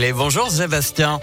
Les bonjour Sébastien.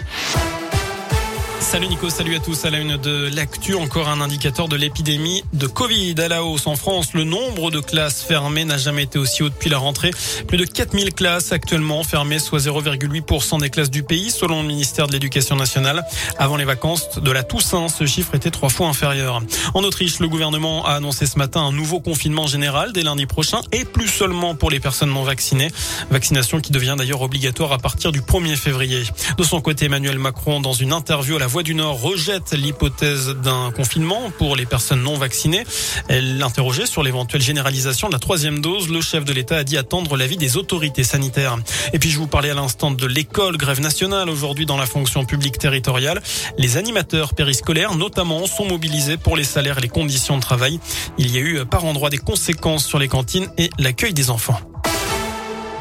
Salut Nico, salut à tous. À la une de l'actu, encore un indicateur de l'épidémie de Covid à la hausse en France. Le nombre de classes fermées n'a jamais été aussi haut depuis la rentrée. Plus de 4000 classes actuellement fermées, soit 0,8% des classes du pays, selon le ministère de l'Éducation nationale. Avant les vacances de la Toussaint, ce chiffre était trois fois inférieur. En Autriche, le gouvernement a annoncé ce matin un nouveau confinement général dès lundi prochain et plus seulement pour les personnes non vaccinées. Vaccination qui devient d'ailleurs obligatoire à partir du 1er février. De son côté, Emmanuel Macron, dans une interview à la Voix du Nord rejette l'hypothèse d'un confinement pour les personnes non vaccinées. Elle l'interrogeait sur l'éventuelle généralisation de la troisième dose. Le chef de l'État a dit attendre l'avis des autorités sanitaires. Et puis je vous parlais à l'instant de l'école, grève nationale aujourd'hui dans la fonction publique territoriale. Les animateurs périscolaires notamment sont mobilisés pour les salaires et les conditions de travail. Il y a eu par endroit des conséquences sur les cantines et l'accueil des enfants.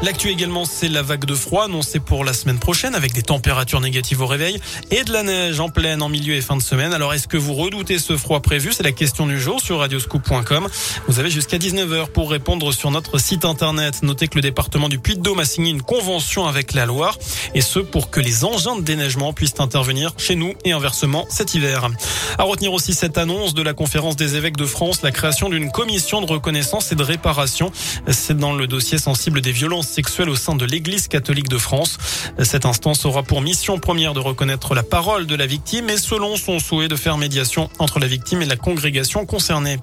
L'actu également, c'est la vague de froid annoncée pour la semaine prochaine avec des températures négatives au réveil et de la neige en pleine en milieu et fin de semaine. Alors, est-ce que vous redoutez ce froid prévu? C'est la question du jour sur radioscoop.com. Vous avez jusqu'à 19h pour répondre sur notre site internet. Notez que le département du Puy-de-Dôme a signé une convention avec la Loire et ce pour que les engins de déneigement puissent intervenir chez nous et inversement cet hiver. À retenir aussi cette annonce de la conférence des évêques de France, la création d'une commission de reconnaissance et de réparation. C'est dans le dossier sensible des violences sexuelle au sein de l'Église catholique de France. Cette instance aura pour mission première de reconnaître la parole de la victime et selon son souhait de faire médiation entre la victime et la congrégation concernée.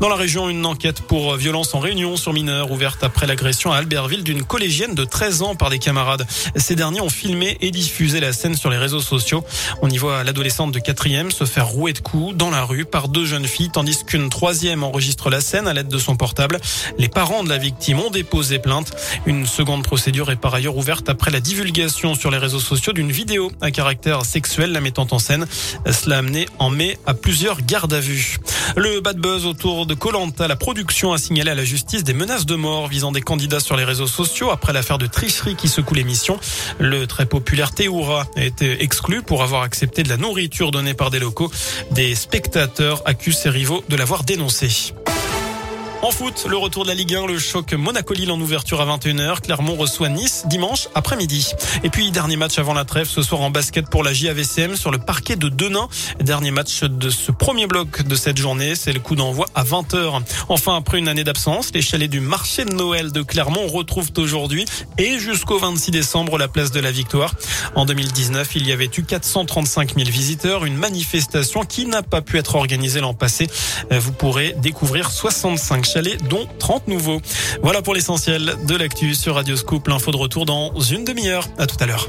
Dans la région, une enquête pour violence en réunion sur mineurs ouverte après l'agression à Albertville d'une collégienne de 13 ans par des camarades. Ces derniers ont filmé et diffusé la scène sur les réseaux sociaux. On y voit l'adolescente de 4e se faire rouer de coups dans la rue par deux jeunes filles, tandis qu'une troisième enregistre la scène à l'aide de son portable. Les parents de la victime ont déposé plainte. Une seconde procédure est par ailleurs ouverte après la divulgation sur les réseaux sociaux d'une vidéo à caractère sexuel la mettant en scène. Cela a amené en mai à plusieurs gardes à vue. Le bad buzz autour de Colanta, la production a signalé à la justice des menaces de mort visant des candidats sur les réseaux sociaux après l'affaire de tricherie qui secoue l'émission. Le très populaire Théoura a été exclu pour avoir accepté de la nourriture donnée par des locaux. Des spectateurs accusent ses rivaux de l'avoir dénoncé. En foot, le retour de la Ligue 1, le choc Monaco-Lille en ouverture à 21h. Clermont reçoit Nice dimanche après-midi. Et puis, dernier match avant la trêve ce soir en basket pour la JAVCM sur le parquet de Denain. Dernier match de ce premier bloc de cette journée. C'est le coup d'envoi à 20h. Enfin, après une année d'absence, les chalets du marché de Noël de Clermont retrouvent aujourd'hui et jusqu'au 26 décembre la place de la Victoire. En 2019, il y avait eu 435 000 visiteurs, une manifestation qui n'a pas pu être organisée l'an passé. Vous pourrez découvrir 65 dont 30 nouveaux. Voilà pour l'essentiel de l'actu sur Radio Scoop. L'info de retour dans une demi-heure. À tout à l'heure.